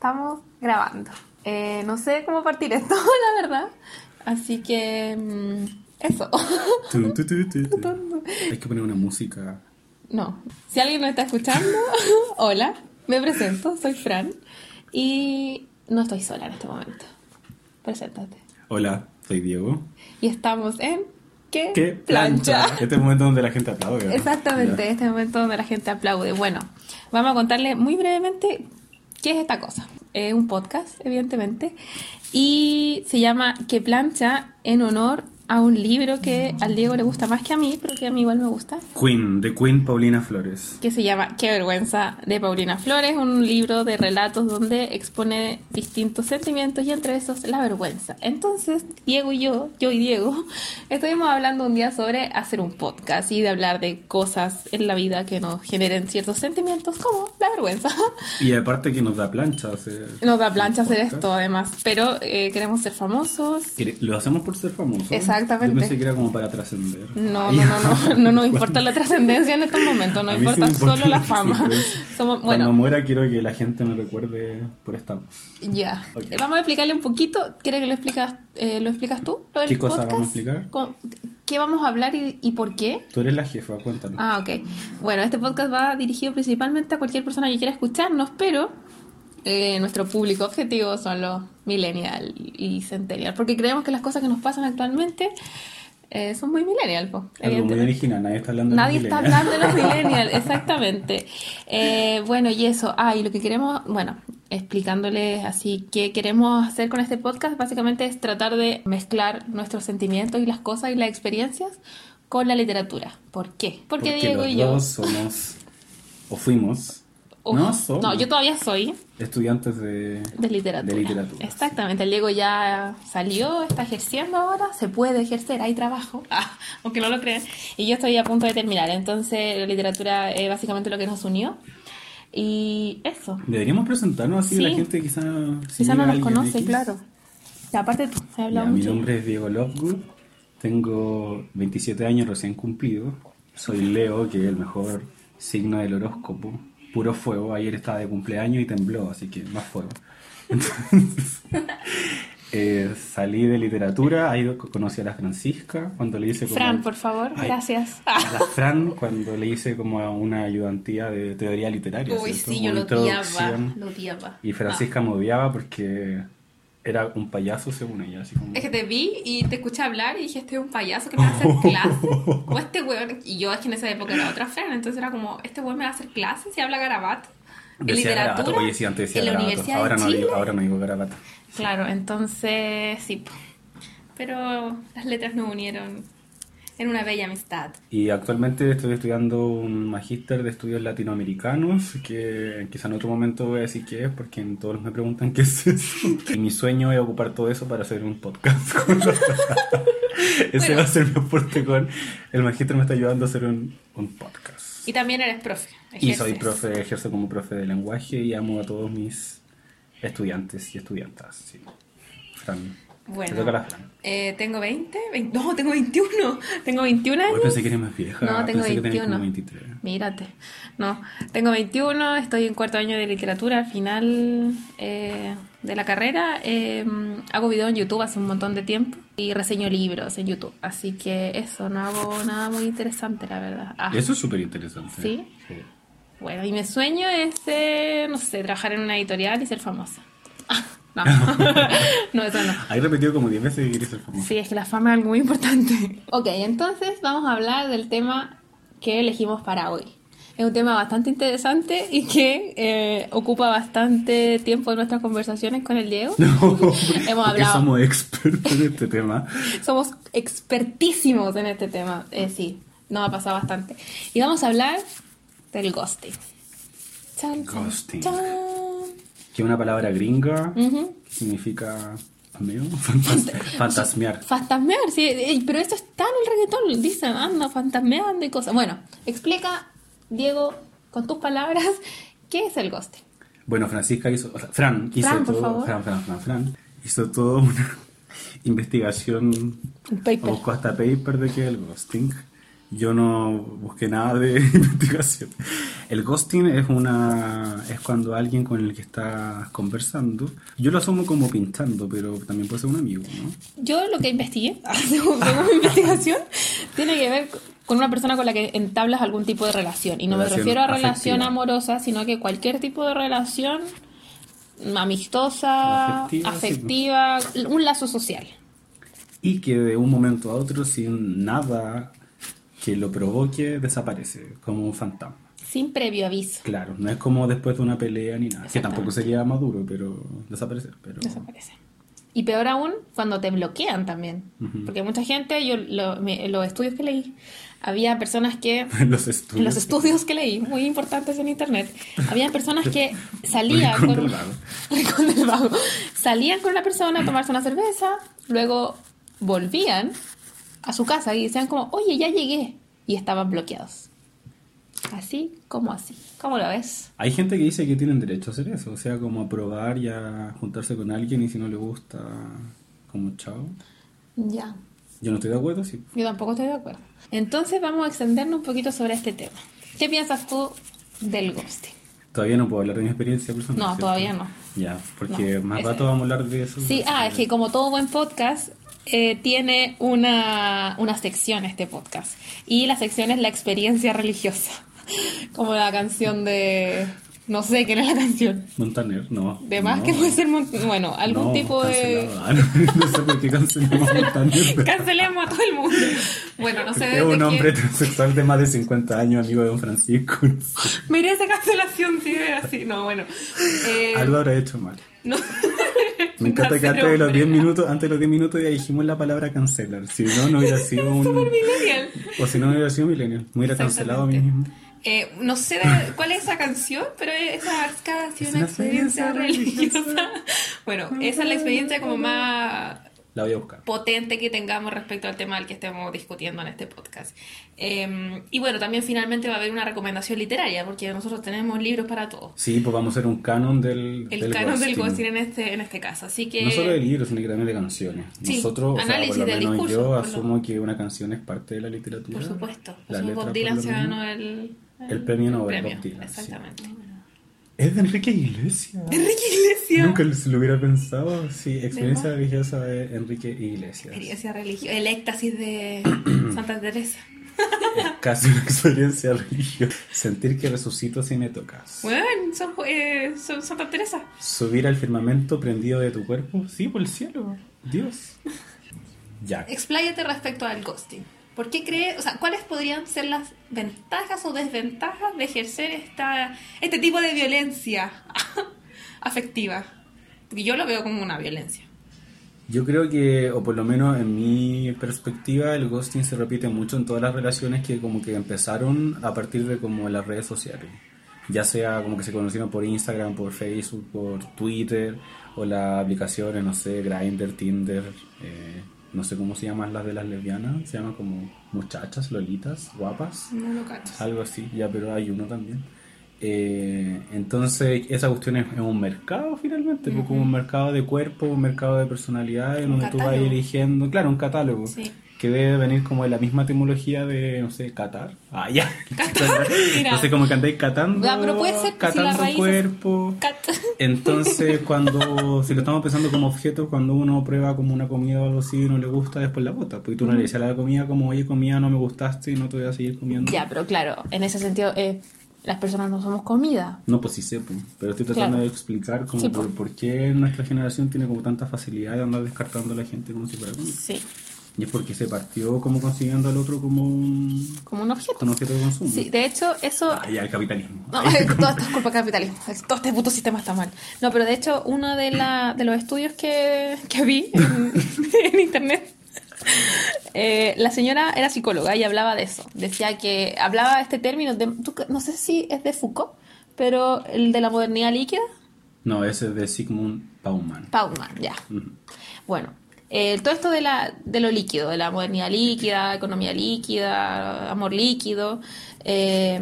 estamos grabando. Eh, no sé cómo partir esto, la verdad. Así que. mm, eso. Tu, tu, tu, tu, tu. Hay que poner una música. No. Si alguien nos está escuchando, hola. Me presento, soy Fran. Y no estoy sola en este momento. Preséntate. Hola, soy Diego. Y estamos en. ¿Qué? ¿Qué plancha? Este es el momento donde la gente aplaude. ¿no? Exactamente, Ya. este momento donde la gente aplaude. Bueno, vamos a contarle muy brevemente qué es esta cosa. Es un podcast, evidentemente, y se llama Que plancha en honor a un libro que al Diego le gusta más que a mí, pero que a mí igual me gusta, Queen, de Queen Paulina Flores. que se llama Qué vergüenza de Paulina Flores, un libro de relatos donde expone distintos sentimientos y entre esos la vergüenza. Entonces, Diego y yo, yo y Diego, estuvimos hablando un día sobre hacer un podcast y de hablar de cosas en la vida que nos generen ciertos sentimientos como la vergüenza. Y aparte que nos da plancha. hacer Nos da plancha hacer podcast. esto además, pero eh, queremos ser famosos. Lo hacemos por ser famosos. Exactamente. Yo pensé que era como para trascender. No, no, no, no, no nos importa la trascendencia en estos momentos, nos importa, solo la fama. Somos, Cuando bueno, muera quiero que la gente me recuerde por esta voz. Ya. Eh, Vamos a explicarle un poquito. ¿Quieres que lo explicas, eh, lo explicas tú? ¿Qué cosa podcast? vamos a explicar? ¿Qué vamos a hablar y por qué? Tú eres la jefa, cuéntanos. Ah, ok. Bueno, este podcast va dirigido principalmente a cualquier persona que quiera escucharnos, pero eh, nuestro público objetivo son los millennial y centennial, porque creemos que las cosas que nos pasan actualmente eh, son muy millennial, po, Algo muy original, nadie está hablando de Nadie los está millennials. hablando de los millennials, exactamente. Eh, bueno, y eso. Ah, y lo que queremos, bueno, explicándoles así qué queremos hacer con este podcast, básicamente es tratar de mezclar nuestros sentimientos y las cosas y las experiencias con la literatura. ¿Por qué? Porque, Porque Diego los y yo. dos somos, o fuimos, Uf, no somos, no, yo todavía soy estudiantes de, de literatura. de literatura. Exactamente, el Diego ya salió, está ejerciendo ahora, se puede ejercer, hay trabajo, ah, aunque no lo crean, y yo estoy a punto de terminar, entonces la literatura es básicamente lo que nos unió, y eso, Deberíamos presentarnos así, Sí. la gente quizá... si quizá no nos conoce, X. claro. Y aparte tú, he Ya, hablado mi mucho. nombre es Diego Lovegood, tengo 27 años recién cumplido, soy Leo, que es el mejor signo del horóscopo, puro fuego, ayer estaba de cumpleaños y tembló, así que más fuego. Entonces, eh, salí de literatura, ahí conocí a la Francisca, cuando le hice como... Fran, por favor, Ay, gracias. A la Fran, cuando le hice como una ayudantía de teoría literaria. Uy, ¿cierto? sí, Como yo lo odiaba, introducción. lo odiaba. Y Francisca me odiaba porque era un payaso según ella, así como... Es que te vi y te escuché hablar y dije, este es un payaso que me va a hacer clases. o este weón, y yo es que en esa época era otra Fran, entonces era como, este weón me va a hacer clases y habla garabato. Decía literatura, garabato, oye, sí, antes decía en la garabato. Universidad Ahora de no, digo, ahora no digo garabato. Claro, entonces sí. Pero las letras nos unieron en una bella amistad. Y actualmente estoy estudiando un magíster de estudios latinoamericanos, que quizá en otro momento voy a decir qué es, porque todos me preguntan qué es eso. Y mi sueño es ocupar todo eso para hacer un podcast. Ese Bueno. va a ser mi aporte con... El magíster me está ayudando a hacer un, un podcast. Y también eres profe. Y soy ejerces. profe, ejerzo como profe de lenguaje y amo a todos mis estudiantes y estudiantas. Sí. Fran. Bueno, Te la eh, tengo 20, 20, no, tengo 21. Tengo 21 años. Hoy pensé que eres más vieja. No, tengo pensé que tenías 21. como 23. Mírate. No, tengo 21, estoy en cuarto año de literatura, al final eh, de la carrera. eh, hago videos en YouTube hace un montón de tiempo y reseño libros en YouTube. Así que eso, no hago nada muy interesante, la verdad. Ah, Eso es súper interesante. ¿Sí? Bueno, y mi sueño es, eh, no sé, trabajar en una editorial y ser famosa. No, no, eso no. Hay repetido como 10 veces que quieres ser famoso. Sí, es que la fama es algo muy importante. Ok, entonces vamos a hablar del tema que elegimos para hoy. Es un tema bastante interesante y que eh, ocupa bastante tiempo en nuestras conversaciones con el Diego. No, Hemos porque hablado. somos expertos en este tema. Somos expertísimos en este tema. Eh, sí, nos ha pasado bastante. Y vamos a hablar del ghosting. Chan, Ghosting. chan. Que es una palabra gringa que significa amigo, fantas- fantasmear. Fantasmear, sí, pero esto está en el reggaetón, dicen, anda fantasmeando y cosas. Bueno, explica, Diego, con tus palabras, ¿qué es el ghosting? Bueno, Francisca hizo, o sea, Fran hizo Fran, todo. Fran, Fran, Fran, Fran, hizo toda una investigación, paper. buscó hasta paper de que es el ghosting Yo no busqué nada de investigación. El ghosting es una es cuando alguien con el que estás conversando, yo lo asumo como pintando, pero también puede ser un amigo, ¿no? Yo lo que investigué, según, mi investigación, tiene que ver con una persona con la que entablas algún tipo de relación. Y no Relación me refiero a afectiva. relación amorosa, sino que cualquier tipo de relación amistosa, Afectiva, afectiva, un lazo social. Y que de un momento a otro, sin nada que lo provoque, desaparece, como un fantasma. Sin previo aviso. Claro, no es como después de una pelea ni nada. Que tampoco sería maduro, pero desaparecer. Pero... Desaparece. Y peor aún, cuando te bloquean también. Ujú. Porque mucha gente, yo lo- me- los estudios que leí, había personas que Los estudios. Los estudios que leí, muy importantes en internet, había personas que salían con, del Vago. Del Vago. salían con la persona a tomarse una cerveza, luego volvían a su casa y decían como, oye, ya llegué, y estaban bloqueados. Así como así. ¿Cómo lo ves? Hay gente que dice que tienen derecho a hacer eso, o sea, como a probar y a juntarse con alguien y si no le gusta, como chao. Ya, Yo no estoy de acuerdo, sí. yo tampoco estoy de acuerdo. Entonces vamos a extendernos un poquito sobre este tema. ¿Qué piensas tú del ghosting? Todavía no puedo hablar de mi experiencia personal. No, ¿cierto? todavía no. Ya, porque No, más rato vamos a hablar de eso. Sí, ah, es que como todo buen podcast, eh, tiene una, una sección este podcast. Y la sección es la experiencia religiosa. Como la canción de... No sé quién es la canción. Montaner, no. De más no. que puede ser... mon- Bueno, algún No, tipo de... cancelado. Ah, no, sé por qué cancelamos a Montaner. Cancelemos a todo el mundo. Bueno, no sé Es desde un hombre quién- transexual de más de 50 años, amigo de Don Francisco. sé. Merece cancelación, sí, es así. No, bueno. Eh, Algo habrá hecho mal. no. Me encanta que antes de los hombre. 10 minutos, antes de los 10 minutos ya dijimos la palabra cancelar. Si no, no hubiera sido un. Millennial. O si no, no hubiera sido millennial. Me hubiera cancelado a mí mismo. Eh, no sé de- cuál es esa canción, pero esa una experiencia religiosa. Bueno, esa es la experiencia como más La voy a buscar. potente que tengamos respecto al tema del que estemos discutiendo en este podcast. Eh, y bueno, también finalmente va a haber una recomendación literaria, porque nosotros tenemos libros para todo. Sí, pues vamos a hacer un canon del. El del canon del ghosting. ghosting en este, en este caso. Así que... No solo de libros, sino que también de canciones. Sí, Nosotros, o sea, análisis por lo del menos discurso, yo lo- asumo que una canción es parte de la literatura. Por supuesto. La Por letra, Bob Dylan se ganó el... El premio Nobel, premio, Bob Dylan, sí. Exactamente. Es de Enrique Iglesias. Enrique Iglesias. Nunca se lo hubiera pensado. Sí, experiencia religiosa de Enrique Iglesias. Experiencia religiosa. El éxtasis de Santa Teresa. Es casi una experiencia religiosa. Sentir que resucito si me tocas. Bueno, son, eh, son Santa Teresa. Subir al firmamento prendido de tu cuerpo. Sí, por el cielo. Dios. Ya. Expláyate respecto al ghosting. ¿Por qué crees, o sea, cuáles podrían ser las ventajas o desventajas de ejercer esta, este tipo de violencia afectiva? Porque yo lo veo como una violencia. Yo creo que, o por lo menos en mi perspectiva, el ghosting se repite mucho en todas las relaciones que como que empezaron a partir de como las redes sociales. Ya sea como que se conocieron por Instagram, por Facebook, por Twitter, o las aplicaciones, no sé, Grindr, Tinder, eh, no sé cómo se llaman las de las lesbianas, se llaman como muchachas, lolitas, guapas. No lo cacho. Algo así, ya, pero hay uno también. Eh, entonces, esa cuestión es, es un mercado finalmente, pues, como un mercado de cuerpo, un mercado de personalidades, donde tú vas catálogo. eligiendo, claro, un catálogo, Sí. Que debe venir como de la misma etimología de, no sé, catar. Ah, ya. mira. no sé, como que andáis catando, Ya, pero puede ser que si catando la es- cuerpo. Cat. Entonces, cuando, si lo estamos pensando como objeto, cuando uno prueba como una comida o algo así y no le gusta, después la bota. Porque tú no le dices a la comida como, oye, comida, no me gustaste y no te voy a seguir comiendo. Ya, pero claro, en ese sentido, eh, las personas no somos comida. No, pues sí sé, pero estoy tratando Claro. de explicar como Sí, por, por qué nuestra generación tiene como tanta facilidad de andar descartando a la gente como si fuera comida. Sí, Y es porque se partió como consiguiendo al otro como un, como un objeto. un objeto de consumo. Sí, de hecho, eso Ah, ya, el capitalismo. No, todo esto es culpa del capitalismo. Todo este puto sistema está mal. No, pero de hecho, uno de, la, de los estudios que, que vi en, en internet, eh, la señora era psicóloga y hablaba de eso. Decía que hablaba de este término, de, no sé si es de Foucault, pero el de la modernidad líquida, No, ese es de Sigmund Bauman. Pauman, ya. Bueno, eh, todo esto de, la, de lo líquido, de la modernidad líquida, economía líquida, amor líquido, eh,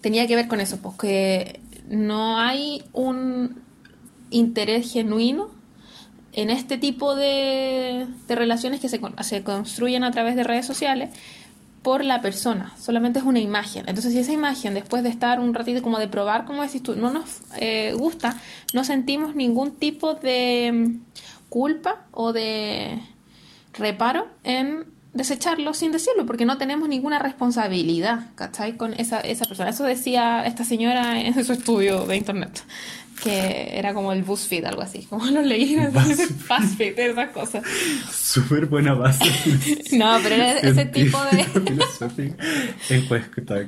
tenía que ver con eso, porque no hay un interés genuino en este tipo de, de relaciones que se, se construyen a través de redes sociales, por la persona, solamente es una imagen. Entonces, si esa imagen, después de estar un ratito como de probar, como decís tú, no nos eh, gusta, no sentimos ningún tipo de culpa o de reparo en desecharlo sin decirlo, porque no tenemos ninguna responsabilidad, ¿cachai? Con esa, esa persona. Eso decía esta señora en su estudio de internet, que era como el BuzzFeed, algo así, como lo leí, BuzzFeed, esas cosas. Súper buena base. no, pero era ese tipo de...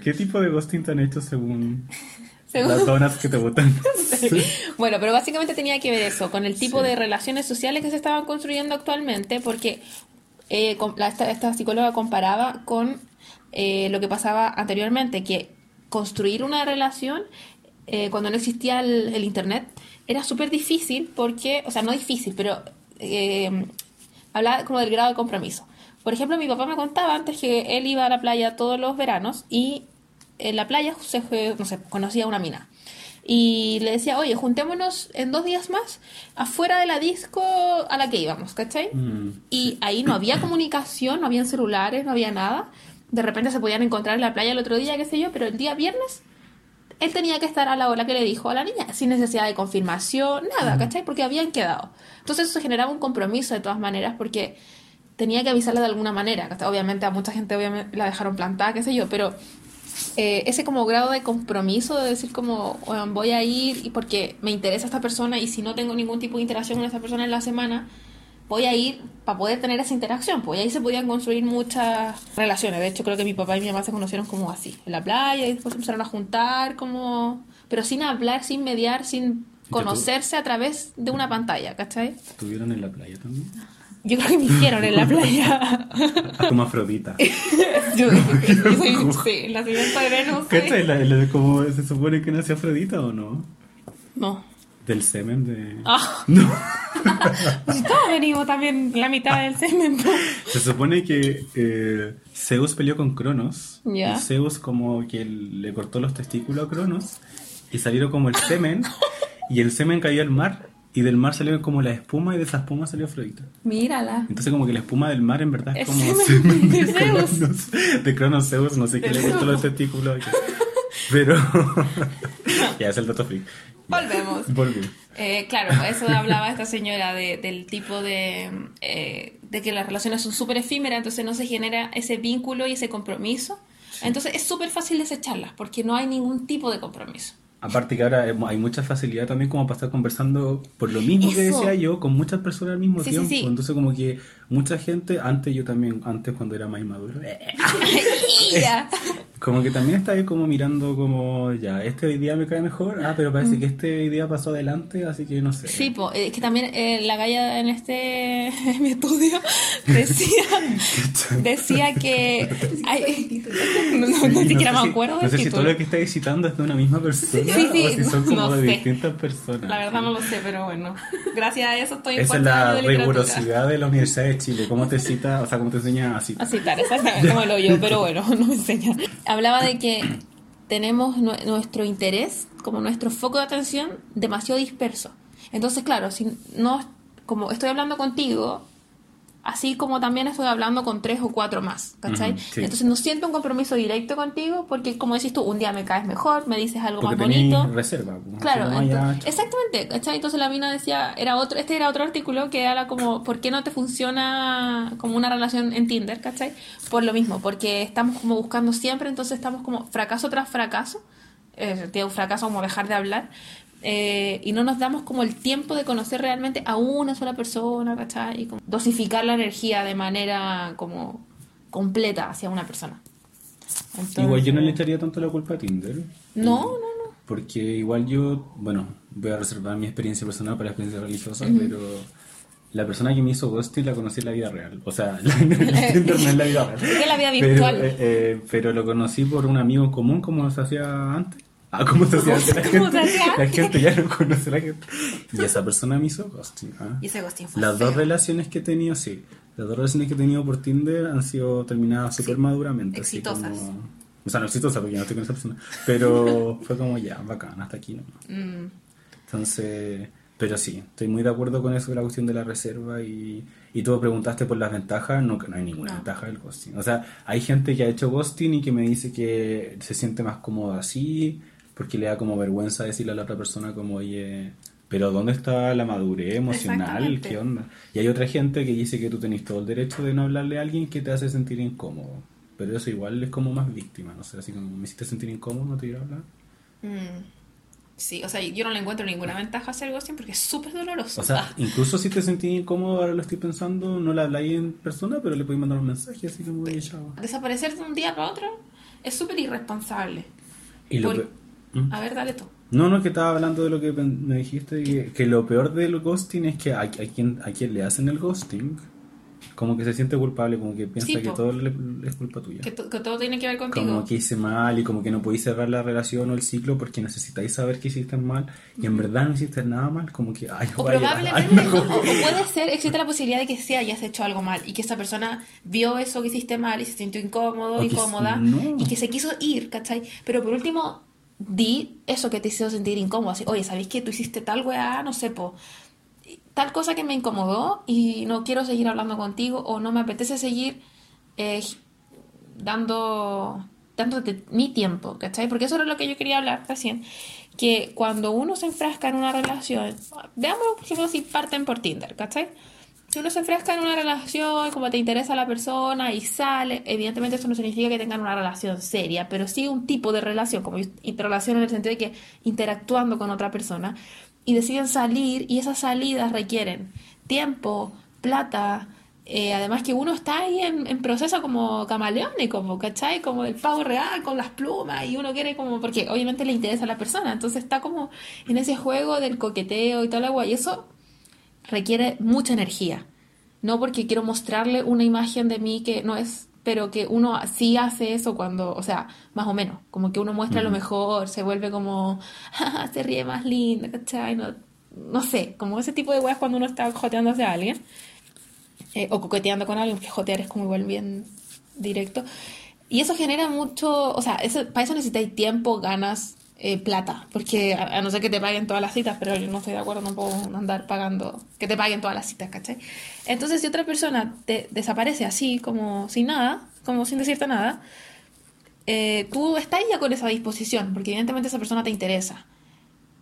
¿Qué tipo de ghosting te han hecho según... Las donas que te votan. Bueno, pero básicamente tenía que ver eso, con el tipo de relaciones sociales que se estaban construyendo actualmente, porque eh, esta, psicóloga comparaba con eh, lo que pasaba anteriormente, que construir una relación eh, cuando no existía el, Internet era súper difícil porque, o sea, no difícil, pero hablaba como del grado de compromiso. Por ejemplo, mi papá me contaba antes que él iba a la playa todos los veranos y en la playa se, no sé, conocía una mina y le decía, oye, juntémonos en dos días más afuera de la disco a la que íbamos, ¿cachai? Mm, y ahí no había comunicación, no habían celulares, no había nada. De repente se podían encontrar en la playa el otro día, qué sé yo, pero el día viernes él tenía que estar a la hora que le dijo a la niña, sin necesidad de confirmación, nada, mm. ¿cachai? Porque habían quedado. Entonces eso generaba un compromiso de todas maneras, porque tenía que avisarle de alguna manera. Obviamente a mucha gente obviamente la dejaron plantada, qué sé yo, pero eh, ese como grado de compromiso de decir como voy a ir y porque me interesa esta persona y si no tengo ningún tipo de interacción con esa persona en la semana voy a ir para poder tener esa interacción pues ahí se podían construir muchas relaciones de hecho creo que mi papá y mi mamá se conocieron como así en la playa y después empezaron a juntar como pero sin hablar sin mediar sin conocerse a través de una pantalla ¿cachai? ¿Estuvieron en la playa también? Yo creo que me hicieron en la playa. Como Afrodita. yo, yo soy, sí, la siguiente de Venus. ¿Qué sí. la, ¿Cómo se supone que nació Afrodita o no? No. Del semen de. Ah. No. pues todos venimos también la mitad del semen. Se supone que eh, Zeus peleó con Cronos. Ya. Y Zeus, como que le cortó los testículos a Cronos. Y salieron como el semen. y el semen cayó al mar. Y del mar salió como la espuma y de esa espuma salió Afrodita. Mírala. Entonces como que la espuma del mar en verdad es, como semen de, Zeus. de Cronos Zeus, no sé qué le cortó los testículos. Pero ya es el dato freak. Volvemos. Volvemos. Eh, claro, eso hablaba esta señora de, del tipo de, eh, de que las relaciones son súper efímeras, entonces no se genera ese vínculo y ese compromiso. Entonces es súper fácil desecharlas porque no hay ningún tipo de compromiso. Aparte que ahora hay mucha facilidad también como para estar conversando por lo mismo que decía yo, con muchas personas al mismo tiempo. Entonces como que mucha gente, antes yo también, antes cuando era más inmaduro, como que también estaba como mirando como, ya, este hoy día me cae mejor, ah, pero parece mm. que este hoy día pasó adelante, así que no sé. Sí, pues, es que también eh, la galla en este, en mi estudio, decía, decía que... no, no, siquiera me acuerdo. No sé si todo lo que está visitando es de una misma persona sí, sí, o si son como de distintas personas. La verdad no lo sé, pero bueno, gracias a eso estoy Esa es la rigurosidad de la Universidad de Chile, cómo te cita, o sea, cómo te enseña a citar. A citar, exactamente, como lo yo, pero bueno, no me enseña hablaba de que tenemos nuestro interés, como nuestro foco de atención, demasiado disperso. Entonces, claro, si no, como estoy hablando contigo, así como también estoy hablando con tres o cuatro más, ¿cachai? Entonces no siento un compromiso directo contigo porque, como decís tú, un día me caes mejor, me dices algo más bonito. reserva. Claro, exactamente, ¿cachai? Entonces la mina decía, era otro, este era otro artículo que era como, ¿por qué no te funciona como una relación en Tinder, ¿cachai? Por lo mismo, porque estamos como buscando siempre, entonces estamos como fracaso tras fracaso, eh, un fracaso como dejar de hablar, eh, y no nos damos como el tiempo de conocer realmente a una sola persona, ¿cachai? Y como dosificar la energía de manera como completa hacia una persona. igual yo no le echaría tanto la culpa a Tinder. No, no, no. Porque igual yo, bueno, voy a reservar mi experiencia personal para la experiencia religiosa, pero la persona que me hizo ghosting la conocí en la vida real. O sea, Tinder no en la vida real. Es la vida virtual. Pero, eh, eh, pero lo conocí por un amigo común, como se hacía antes. Ah, ¿cómo se hacía? La gente, la gente ya no conoce a la gente. Y esa persona me hizo ghosting. ¿ah? Y ese ghosting fue Las dos relaciones que he tenido, sí. Las dos relaciones que he tenido por Tinder han sido terminadas súper maduramente. Exitosas. Así como, o sea, no exitosas porque no estoy con esa persona. Pero fue como ya, bacán, hasta aquí no. Mm. Entonces, Pero sí, estoy muy de acuerdo con eso de la cuestión de la reserva y, y tú preguntaste por las ventajas, no, que no hay ninguna No. ventaja del ghosting. O sea, hay gente que ha hecho ghosting y que me dice que se siente más cómodo así, porque le da como vergüenza decirle a la otra persona como, oye, pero ¿dónde está la madurez emocional? ¿Qué onda? Y hay otra gente que dice que tú tenés todo el derecho de no hablarle a alguien que te hace sentir incómodo. Pero eso igual es como más víctima, no sé, así como me hiciste sentir incómodo, no te quiero hablar. Mm. Sí, o sea, yo no le encuentro ninguna ventaja a hacer ghosting porque es súper doloroso. O sea, Ah, incluso si te sentís incómodo, ahora lo estoy pensando, no le habláis en persona, pero le podéis mandar un mensaje así como, oye, chao. desaparecer de un día para otro es súper irresponsable. Y lo Por-. A ver, dale tú. No, no, que estaba hablando de lo que me dijiste, que, que lo peor del ghosting es que a, a quien, a quien le hacen el ghosting, como que se siente culpable, como que piensa Sí, que po. todo le- es culpa tuya. Que, to- que todo tiene que ver contigo. Como que hice mal y como que no podéis cerrar la relación o el ciclo porque necesitáis saber que hiciste mal y en verdad no hiciste nada mal, como que, ay, O vaya, probablemente, ay, o, no. o puede ser, existe la posibilidad de que sí hayas hecho algo mal y que esa persona vio eso que hiciste mal y se sintió incómodo, O incómoda no. y que se quiso ir, ¿cachai? Pero por último, di eso que te hizo sentir incómodo. Así, oye, ¿sabéis que tú hiciste tal weá? No sé. Tal cosa que me incomodó y no quiero seguir hablando contigo o no me apetece seguir eh, dando dándote mi tiempo, ¿cachai? Porque eso era lo que yo quería hablar recién, que cuando uno se enfrasca en una relación, veámoslo por ejemplo si parten por Tinder, ¿cachai? Si uno se enfrasca en una relación, como te interesa la persona y sale, evidentemente eso no significa que tengan una relación seria, pero sí un tipo de relación, como interrelación en el sentido de que interactuando con otra persona, y deciden salir y esas salidas requieren tiempo, plata, eh, además que uno está ahí en, proceso como camaleónico, como, ¿cachai? Como del pavo real con las plumas y uno quiere como, porque obviamente le interesa a la persona, entonces está como en ese juego del coqueteo y toda la agua y eso requiere mucha energía. No porque quiero mostrarle una imagen de mí que no es, pero que uno sí hace eso cuando, o sea, más o menos, como que uno muestra lo mejor, se vuelve como, "Ja, se ríe más linda, ¿cachai? No, no sé, como ese tipo de weas cuando uno está joteándose a alguien eh, o coqueteando con alguien, porque jotear es como igual bien directo. Y eso genera mucho, o sea, eso, para eso necesitáis tiempo, ganas, eh, plata, porque a, a no ser que te paguen todas las citas, pero yo no estoy de acuerdo tampoco en andar pagando, que te paguen todas las citas, ¿cachai? Entonces, si otra persona te desaparece así, como sin nada, como sin decirte nada, eh, tú estás ya con esa disposición, porque evidentemente esa persona te interesa.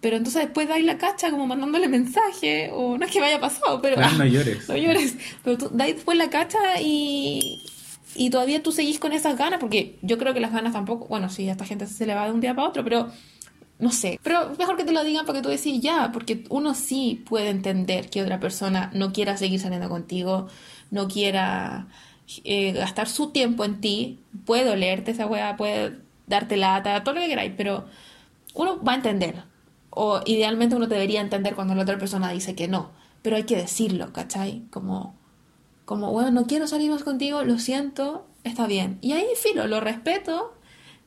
Pero entonces después dais la cacha como mandándole mensaje, o no es que me haya pasado, pero... Ay, no llores. No llores. Pero tú dais después la cacha y, y todavía tú seguís con esas ganas, porque yo creo que las ganas tampoco, bueno, sí, a esta gente se le va de un día para otro, pero no sé. Pero mejor que te lo digan porque tú decís ya, porque uno sí puede entender que otra persona no quiera seguir saliendo contigo, no quiera eh, gastar su tiempo en ti, puede olerte esa weá, puede darte lata, todo lo que queráis, pero uno va a entender. O idealmente uno debería entender cuando la otra persona dice que no, pero hay que decirlo, ¿cachai? Como, como, bueno, no quiero salir más contigo, lo siento, está bien. Y ahí, filo, lo respeto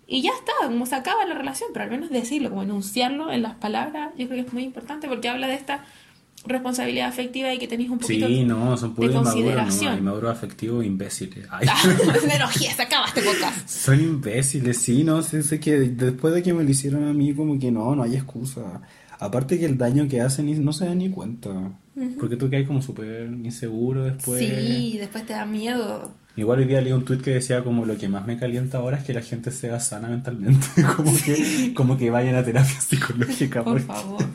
y ya está, como se acaba la relación, pero al menos decirlo, como enunciarlo en las palabras, yo creo que es muy importante porque habla de esta responsabilidad afectiva y que tenéis un poquito Sí, no, son puros de inmaduros, no, consideración. inmaduros afectivos imbéciles. Ay. Me enojé, se acaba este podcast. Son imbéciles, sí, no sé, sé que después de que me lo hicieron a mí, como que no, no hay excusa. Aparte que el daño que hacen no se dan ni cuenta. Porque tú quedas como súper inseguro después. Sí, después te da miedo. Igual hoy día leí un tweet que decía como lo que más me calienta ahora es que la gente sea sana mentalmente. como que, como que vayan a terapia psicológica. Por porque- favor.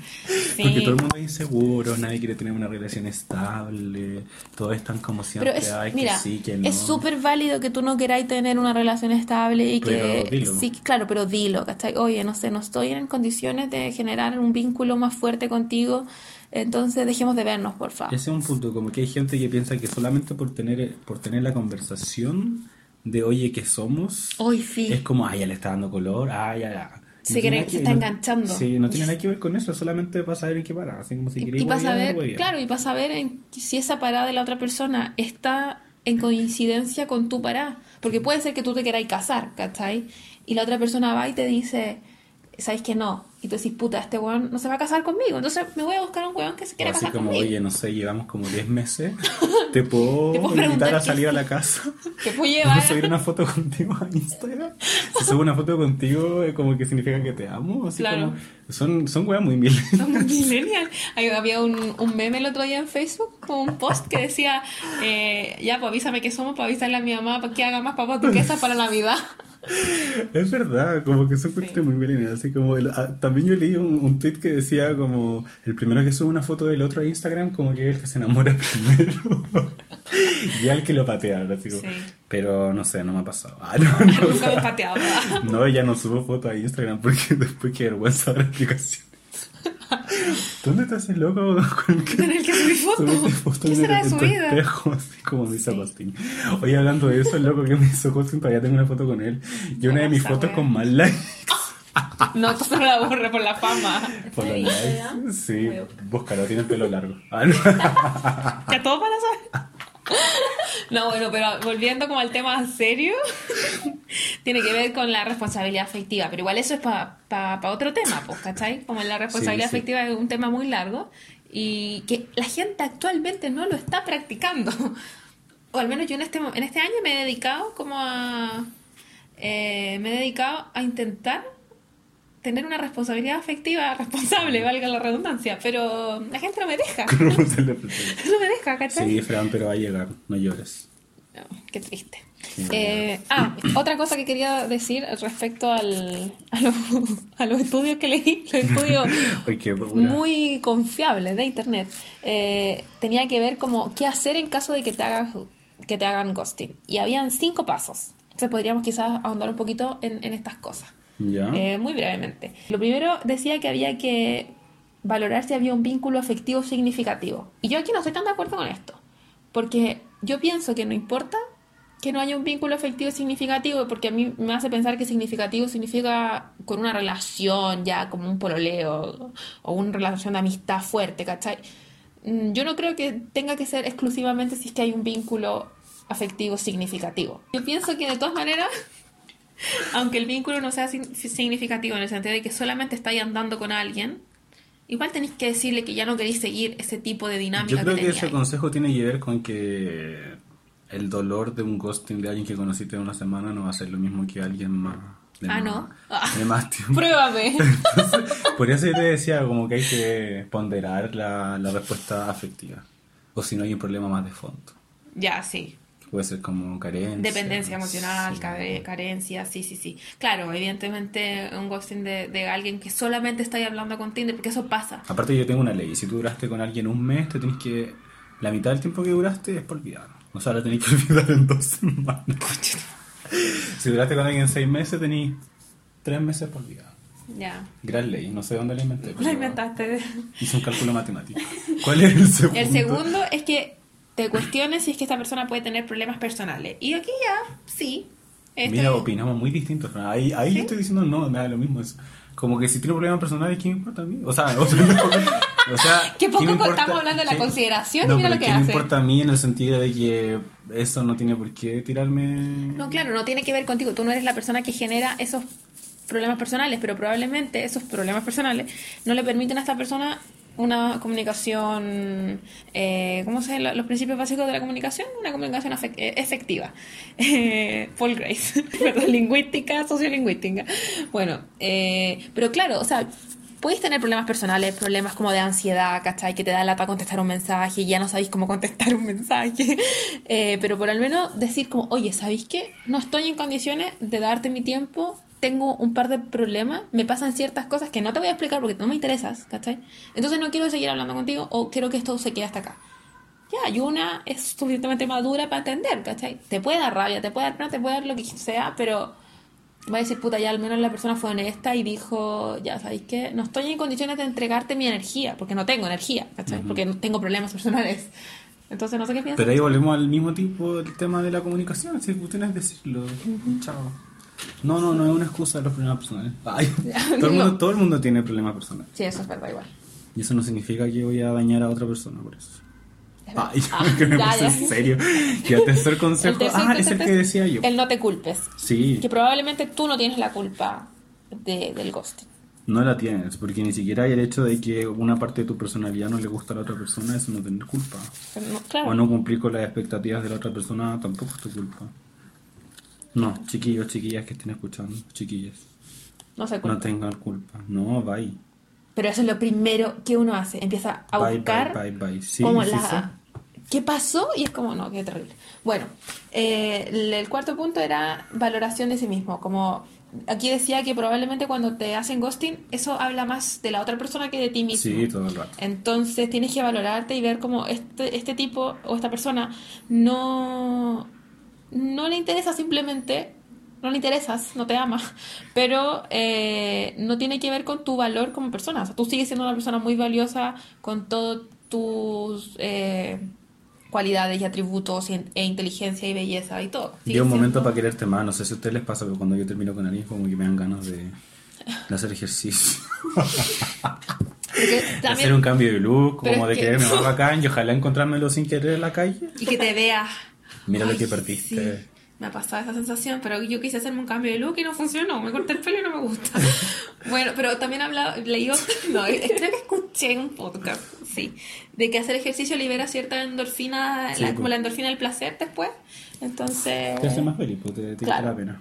Sí. Porque todo el mundo es inseguro, nadie quiere tener una relación estable, todos están como siempre, Pero es, ay, mira, que sí, que no. es súper válido que tú no queráis tener una relación estable y Pero que dilo. sí, claro, pero dilo, ¿cachai? Oye, no sé, no estoy en condiciones de generar un vínculo más fuerte contigo, entonces dejemos de vernos, por favor. Ese es un punto, como que hay gente que piensa que solamente por tener, por tener la conversación de oye que somos, Hoy sí. es como, ay, ya le está dando color, ay, ya, ya. Se cree que se está no- enganchando. Sí, no tiene nada que ver con eso, solamente para saber en qué para. Así como si Y, y para saber, claro, y para saber en- si esa parada de la otra persona está en coincidencia con tu parada. Porque puede ser que tú te queráis casar, ¿cachai? Y la otra persona va y te dice, sabéis que no. Y tú decís, puta, este weón no se va a casar conmigo. Entonces me voy a buscar un weón que se O quiera así casar como, conmigo. oye, no sé, llevamos como 10 meses. ¿Te puedo, Te puedo invitar a salir a la casa? Que puedo ¿Puedo llevar. subir una foto contigo a Instagram? Si subo una foto contigo, es como que significa que te amo. Así Claro. como, son, son weas muy mil. Son millennial. Ahí Había un, un meme el otro día en Facebook con un post que decía, eh, ya, pues avísame que somos para avisarle a mi mamá para que haga más papas duquesas para Navidad. Es verdad, como que son cuestiones muy millennial. Así como, el- ah, también yo leí un, un tweet que decía como, el primero que sube una foto del otro a Instagram, como que es el que se enamora primero. y al que lo patea, como, Sí. Pero no sé, no me ha pasado. Ah, no, no. No, ya no subo fotos a Instagram porque después qué vergüenza la aplicación. ¿Dónde estás el loco con el que, Con el que subí foto. subiste foto ¿Qué será de su vida? espejo, así como Sí. Costin? Oye, hablando de eso, el loco que me hizo Costin, todavía tengo una foto con él. Y una de mis fotos con más likes. No, tú solo la borré por la fama. Por los ¿Ahí, likes. Sí, búscalo, tiene el pelo largo. Ah, no. Ya todo para saber. No, bueno, pero volviendo como al tema serio, tiene que ver con la responsabilidad afectiva, pero igual eso es para otro tema, pues, ¿cachai? Como la responsabilidad Sí, sí. afectiva es un tema muy largo y que la gente actualmente no lo está practicando. O al menos yo en este, en este año me he dedicado como a... eh, me he dedicado a intentar tener una responsabilidad afectiva responsable, valga la redundancia, pero la gente no me deja. No me deja, ¿cachai? Sí, Fran, pero va a llegar, no llores. No, qué triste. Sí. Eh, ah, otra cosa que quería decir respecto al, a, los, a los estudios que leí, los estudios muy confiables de internet, eh, tenía que ver como qué hacer en caso de que te, hagas, que te hagan ghosting. Y habían cinco pasos. Entonces podríamos quizás ahondar un poquito en, en estas cosas. ¿Ya? Eh, muy brevemente. Lo primero decía que había que valorar si había un vínculo afectivo significativo. Y yo aquí no estoy tan de acuerdo con esto. Porque yo pienso que no importa que no haya un vínculo afectivo significativo, porque a mí me hace pensar que significativo significa con una relación ya como un pololeo o una relación de amistad fuerte, ¿cachai? Mm, Yo no creo que tenga que ser exclusivamente si es que hay un vínculo afectivo significativo. Yo pienso que de todas maneras aunque el vínculo no sea significativo en el sentido de que solamente estáis andando con alguien, igual tenéis que decirle que ya no queréis seguir ese tipo de dinámica Yo creo que ese consejo tiene que ver con que el dolor de un ghosting de alguien que conociste en una semana no va a ser lo mismo que alguien más. De Ah, más- ¿no? Ah. De más tiempo. Pruébame. Por eso yo te decía como que hay que ponderar la, la respuesta afectiva. O si no hay un problema más de fondo. ya, sí. Puede ser como carencia. Dependencia emocional, sí. care- carencia, sí, sí, sí. Claro, evidentemente un ghosting de, de alguien que solamente está ahí hablando con Tinder, porque eso pasa. Aparte yo tengo una ley. Si tú duraste con alguien un mes, te tenés que... La mitad del tiempo que duraste es por olvidar. O sea, la tenés que olvidar en dos semanas. si duraste con alguien seis meses, tenés tres meses por olvidar. Ya. Gran ley, no sé dónde la inventé. Pero inventaste. Hice un cálculo matemático. ¿Cuál es el segundo? El segundo es que te cuestiones si es que esta persona puede tener problemas personales. Y aquí ya, sí. Este- Mira, opinamos muy distintos. Ahí, ahí ¿Sí? yo estoy diciendo no, me da lo mismo eso. Como que si tiene problemas personales, ¿qué me importa a mí? O sea, o sea, o sea, Qué poco importa- estamos hablando de la qué- consideración y no, mira pero lo que ¿qué hace. me importa a mí en el sentido de que eso no tiene por qué tirarme... No, claro, no tiene que ver contigo. Tú no eres la persona que genera esos problemas personales, pero probablemente esos problemas personales no le permiten a esta persona una comunicación, eh, ¿cómo se? Los principios básicos de la comunicación, una comunicación eh, efectiva. Eh, Paul Grace, lingüística, sociolingüística. Bueno, eh, pero claro, o sea, Puedes tener problemas personales, problemas como de ansiedad, ¿cachai? Que te da lata contestar un mensaje y ya no sabéis cómo contestar un mensaje. Eh, pero por al menos decir como, oye, ¿sabéis qué? No estoy en condiciones de darte mi tiempo, tengo un par de problemas, me pasan ciertas cosas que no te voy a explicar porque no me interesas, ¿cachai? Entonces no quiero seguir hablando contigo o quiero que esto se quede hasta acá. Ya, y una es suficientemente madura para entender, ¿cachai? Te puede dar rabia, te puede dar pena, te puede dar lo que sea, pero va a decir, puta, ya al menos la persona fue honesta y dijo, ya, ¿sabéis qué? No estoy en condiciones de entregarte mi energía, porque no tengo energía, ¿cachai? Porque no tengo problemas personales. Entonces no sé qué piensas. Pero ahí volvemos al mismo tipo del tema de la comunicación, si cuestión es decirlo. Chao. No, no, no es una excusa de los problemas personales. Ay, todo, el mundo, todo el mundo tiene problemas personales. Sí, eso es verdad, igual. Y eso no significa que voy a dañar a otra persona por eso. Es. Ay, Ah, que me ya, puse ya. en serio. Y el tercer consejo, El tercer- ah, es el que decía yo. El no te culpes. Sí, Que probablemente tú no tienes la culpa de- del ghosting. No la tienes, porque ni siquiera hay el hecho de que una parte de tu personalidad no le gusta a la otra persona, eso no tener culpa. No- claro. O no cumplir con las expectativas de la otra persona tampoco es tu culpa. No, chiquillos, chiquillas que estén escuchando, chiquillas. no se No culpa. tengan culpa. No, bye. Pero eso es lo primero que uno hace. Empieza a Bye, buscar bye, bye, bye. Sí, como sí, la... ¿Qué pasó? Y es como, no, qué terrible. Bueno, eh, el, cuarto punto era valoración de sí mismo. Como aquí decía que probablemente cuando te hacen ghosting, eso habla más de la otra persona que de ti mismo. Sí, todo el rato. Entonces tienes que valorarte y ver como este, este tipo o esta persona no, no le interesa simplemente, no le interesas, no te ama, pero eh, no tiene que ver con tu valor como persona. O sea, tú sigues siendo una persona muy valiosa con todos tus eh, cualidades y atributos e inteligencia y belleza y todo. Llega un momento siendo- para quererte más. No sé si a ustedes les pasa, pero cuando yo termino con alguien, como que me dan ganas de, de hacer ejercicio. también- hacer un cambio de look, como de que- quererme más bacán y ojalá encontrármelo sin querer en la calle. Y que te veas. Mira lo que perdiste. sí, me ha pasado esa sensación, pero yo quise hacerme un cambio de look y no funcionó. Me corté el pelo y no me gusta. bueno, pero también he hablado, leí otro, no, creo que escuché en un podcast, sí, de que hacer ejercicio libera cierta endorfina, Sí, la- pues. como la endorfina del placer después. Entonces, Te hace más feliz, pues te, te Claro. la pena.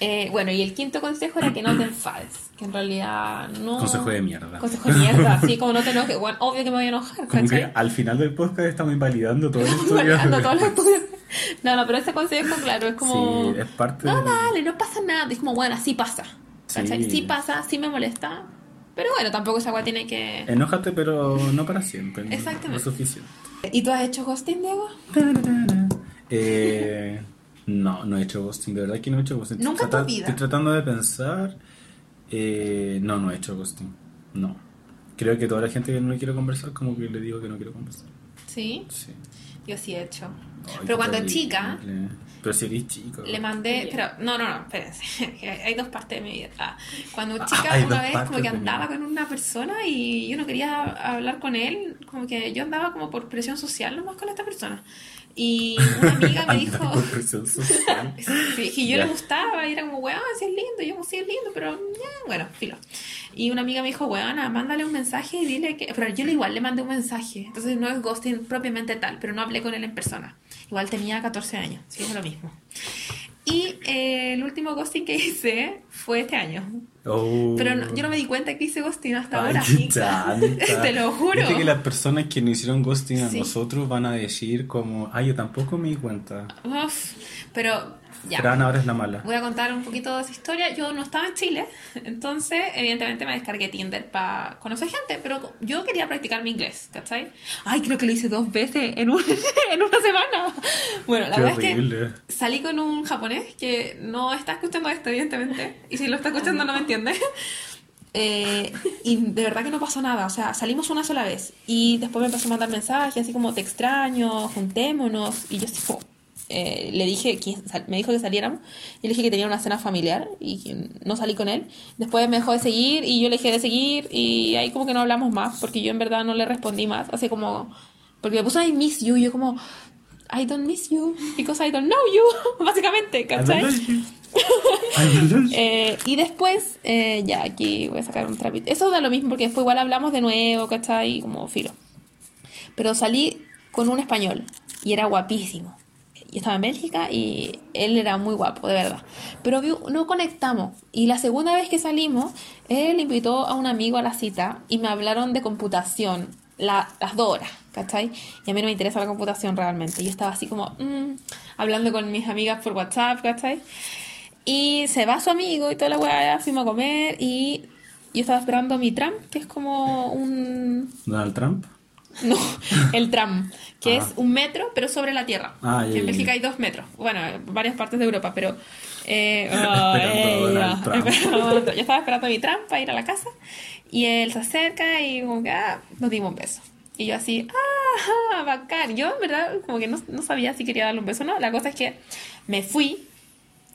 eh, bueno, y el quinto consejo era que no te enfades, que en realidad no... Consejo de mierda. Consejo de mierda, sí, como no te enojes. Bueno, obvio que me voy a enojar, Como al final del podcast estamos invalidando todo el estudio. Valorando todos los estudios. No, no, pero ese consejo, claro, es como... Sí, es parte No, del- dale, no pasa nada. Es como, bueno, así pasa. Sí. Sí. pasa, sí me molesta. Pero bueno, tampoco esa agua tiene que... Enójate, pero no para siempre. ¿no? Exactamente. Lo suficiente. ¿Y tú has hecho ghosting, Diego? Eh, no, no he hecho ghosting. De verdad que no he hecho ghosting. Nunca en tu vida. Estoy tratando de pensar. Eh, no, no he hecho ghosting. No. Creo que toda la gente que no quiere conversar, como que le digo que no quiero conversar. Sí, Sí. Yo sí he hecho. Ay, pero cuando terrible. chica, Pero si eres chico. le mandé... Pero, no, no, no, espérense. Hay dos partes de mi vida. Ah, Cuando chica, hay una vez como que andaba con una persona y yo no quería hablar con él. Como que yo andaba como por presión social nomás con esta persona. Y una amiga me dijo... Sí, y yo Ya. le gustaba y era como, weón, sí es lindo, yo como, sí es lindo, pero ya, bueno, filo. Y una amiga me dijo, weón, mándale un mensaje y dile que... Pero yo igual le mandé un mensaje, entonces no es ghosting propiamente tal, pero no hablé con él en persona. Igual tenía 14 años, sí, es lo mismo. Y eh, el último ghosting que hice fue este año. Oh. Pero no- yo no me di cuenta que hice ghosting hasta Ay, ahora. Te lo juro. Viste que las personas que no hicieron ghosting a Sí. nosotros van a decir como, ay, yo tampoco me di cuenta. Uf, pero ya. Fran ahora es la mala. Voy a contar un poquito de esa historia. Yo no estaba en Chile, entonces evidentemente me descargué Tinder para conocer gente, pero yo quería practicar mi inglés, ¿cachai? Ay, creo que lo hice dos veces en, un- en una semana. Bueno, la Qué verdad horrible. es que salí con un japonés que no está escuchando esto, evidentemente, y si lo está escuchando no me entiende. Eh, y de verdad que no pasó nada, o sea, salimos una sola vez y después me empezó a mandar mensajes así como te extraño, juntémonos y yo así como, eh, le dije que me dijo que saliéramos y le dije que tenía una cena familiar y que no salí con él. Después me dejó de seguir y yo le dejé de seguir y ahí como que no hablamos más porque yo en verdad no le respondí más, así como porque me puso I miss you y yo como I don't miss you because I don't know you, básicamente, ¿cachai? Eh, y después, eh, ya aquí voy a sacar un trapito. Eso da lo mismo porque después igual hablamos de nuevo, ¿cachai? Como filo. Pero salí con un español y era guapísimo. Yo estaba en Bélgica y él era muy guapo, de verdad. Pero no conectamos. Y la segunda vez que salimos, él invitó a un amigo a la cita y me hablaron de computación la- las dos horas, ¿cachai? Y a mí no me interesa la computación realmente. Yo estaba así como mm, hablando con mis amigas por WhatsApp, ¿cachai? Y se va su amigo y toda la weá, fuimos a comer y yo estaba esperando mi tram, que es como un... Donald Trump. No, el tram, que es un metro, pero sobre la tierra. Ah, Que en Bélgica hay dos metros. Bueno, en varias partes de Europa, pero... Eh, a eh, esperando- yo estaba esperando mi tram para ir a la casa y él se acerca y como que, ah, nos dimos un beso. Y yo así, ah, bacán. Yo en verdad como que no, no sabía si quería darle un beso o no. La cosa es que me fui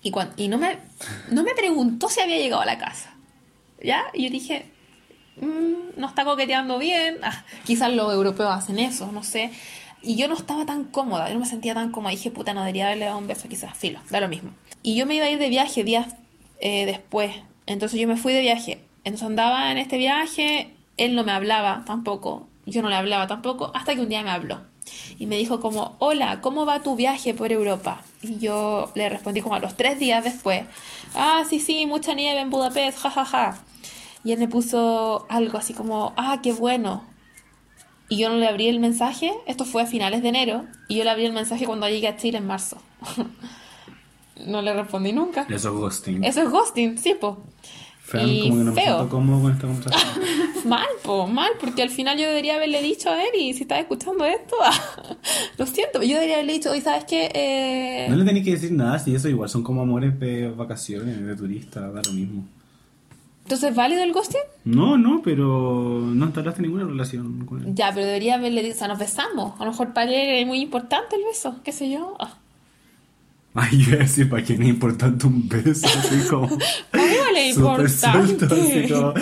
y, cuan- y no, me, no me preguntó si había llegado a la casa. ¿Ya? Y yo dije, "Mm, no está coqueteando bien. Ah, quizás los europeos hacen eso, no sé. Y yo no estaba tan cómoda, yo no me sentía tan cómoda. Dije, puta, no debería haberle dado un beso, quizás, filo, da lo mismo. Y yo me iba a ir de viaje días eh, después. Entonces yo me fui de viaje Entonces andaba en este viaje, él no me hablaba tampoco, yo no le hablaba tampoco, hasta que un día me habló. Y me dijo como, hola, ¿cómo va tu viaje por Europa? Y yo le respondí como a los tres días después, ah, sí, sí, mucha nieve en Budapest, jajaja. Y él me puso algo así como, ah, qué bueno. Y yo no le abrí el mensaje, esto fue a finales de enero, y yo le abrí el mensaje cuando llegué a Chile en marzo. no le respondí nunca. Eso es ghosting. Eso es ghosting, sí, po. Y como que no me feo. siento cómodo con esta conversación. Mal, po, mal, porque al final yo debería haberle dicho a él, y si estás escuchando esto, lo siento, yo debería haberle dicho, oye, ¿sabes qué? Eh, No le tenés que decir nada, si eso igual son como amores de vacaciones, de turista, da lo mismo. Entonces, ¿válido el ghosting? No, no, pero no entablaste ninguna relación con él. Ya, pero debería haberle dicho, o sea, nos besamos. A lo mejor para él es muy importante el beso, qué sé yo. Ah. Ay, iba a decir, ¿para quién es importante un beso? Así como. Vale súper suelto, así importante. como.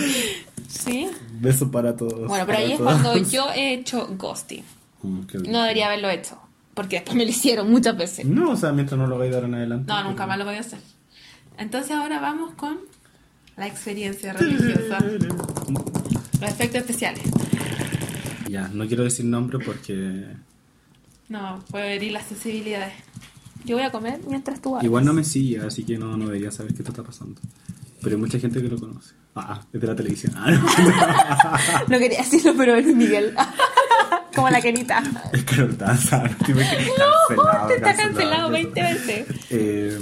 Sí. Beso para todos. Bueno, pero ahí es todos. cuando yo he hecho ghosting. Mm. No debería haberlo hecho. Porque después me lo hicieron muchas veces. No, o sea, mientras no lo vaya a dar en adelante. No, nunca más lo voy a hacer. Entonces ahora vamos con la experiencia religiosa. Los efectos especiales. Ya, no quiero decir nombre porque. No, puede herir las sensibilidades. Yo voy a comer mientras tú hablas. Igual no me sigue, así que no, no debería saber qué te está pasando. Pero hay mucha gente que lo conoce. Ah, es de la televisión. Ah, no. No quería decirlo, pero es Miguel. Como la querita. Es Carol Danza. No, No, te está cancelado 20 veces. Eh,